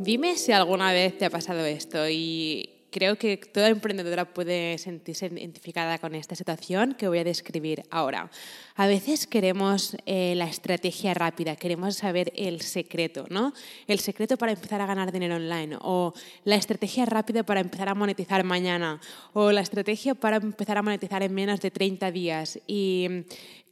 Dime si alguna vez te ha pasado esto y creo que toda emprendedora puede sentirse identificada con esta situación que voy a describir ahora. A veces queremos eh, la estrategia rápida, queremos saber el secreto, ¿no? El secreto para empezar a ganar dinero online, o la estrategia rápida para empezar a monetizar mañana, o la estrategia para empezar a monetizar en menos de 30 días. Y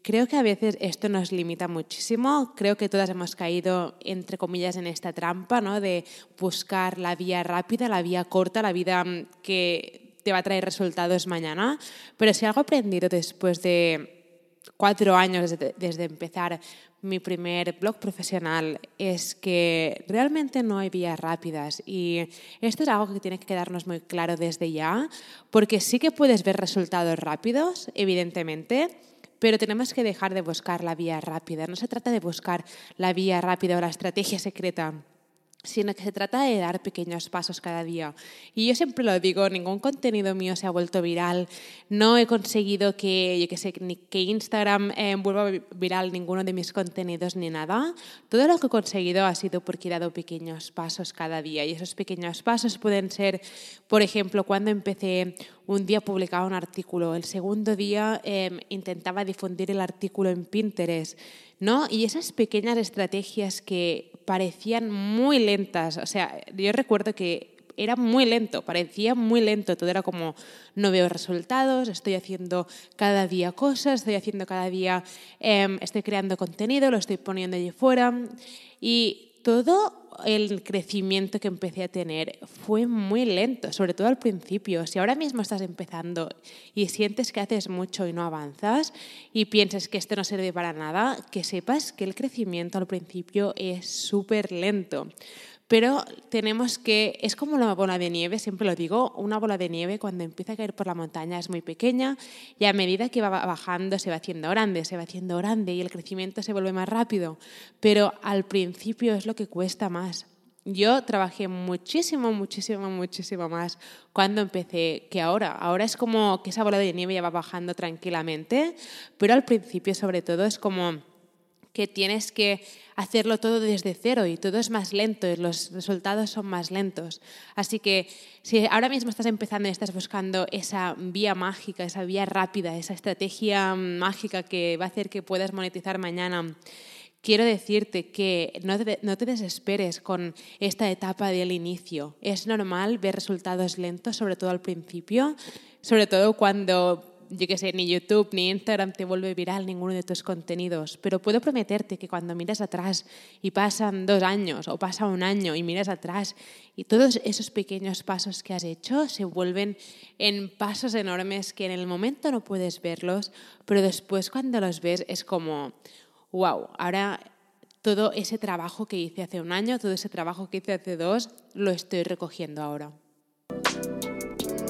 Creo que a veces esto nos limita muchísimo. Creo que todas hemos caído, entre comillas, en esta trampa ¿no? de buscar la vía rápida, la vía corta, la vida mm, que te va a traer resultados mañana. Pero si algo he aprendido después de cuatro años desde, desde empezar mi primer blog profesional es que realmente no hay vías rápidas y esto es algo que tiene que quedarnos muy claro desde ya, porque sí que puedes ver resultados rápidos, evidentemente, pero tenemos que dejar de buscar la vía rápida. No se trata de buscar la vía rápida o la estrategia secreta sino que se trata de dar pequeños pasos cada día. Y yo siempre lo digo, ningún contenido mío se ha vuelto viral, no he conseguido que, yo que, sé, que Instagram eh, vuelva viral ninguno de mis contenidos ni nada. Todo lo que he conseguido ha sido porque he dado pequeños pasos cada día y esos pequeños pasos pueden ser, por ejemplo, cuando empecé un día publicaba un artículo, el segundo día em, intentaba difundir el artículo en Pinterest, ¿no? Y esas pequeñas estrategias que parecían muy lentas. O sea, yo recuerdo que era muy lento, parecía muy lento. Todo era como, no veo resultados, estoy haciendo cada día cosas, estoy haciendo cada día, em, estoy creando contenido, lo estoy poniendo allí fuera. Y todo el crecimiento que empecé a tener fue muy lento, sobre todo al principio. Si ahora mismo estás empezando y sientes que haces mucho y no avanzas y piensas que esto no sirve para nada, que sepas que el crecimiento al principio es súper lento. Pero tenemos que, es como una bola de nieve, siempre lo digo, una bola de nieve cuando empieza a caer por la montaña es muy pequeña y a medida que va bajando se va haciendo grande, se va haciendo grande y el crecimiento se vuelve más rápido. Pero al principio es lo que cuesta más. Yo trabajé muchísimo, muchísimo, muchísimo más cuando empecé que ahora. Ahora es como que esa bola de nieve ya va bajando tranquilamente, pero al principio sobre todo es como que tienes que hacerlo todo desde cero y todo es más lento y los resultados son más lentos. Así que si ahora mismo estás empezando y estás buscando esa vía mágica, esa vía rápida, esa estrategia mágica que va a hacer que puedas monetizar mañana, quiero decirte que no te, no te, desesperes con esta etapa del inicio. Es normal ver resultados lentos, sobre todo al principio, sobre todo cuando yo qué sé, ni YouTube ni Instagram te vuelve viral ninguno de tus contenidos, pero puedo prometerte que cuando miras atrás y pasan dos años o pasa un año y miras atrás y todos esos pequeños pasos que has hecho se vuelven en pasos enormes que en el momento no puedes verlos, pero después cuando los ves es como, wow, ahora todo ese trabajo que hice hace un año, todo ese trabajo que hice hace dos, lo estoy recogiendo ahora.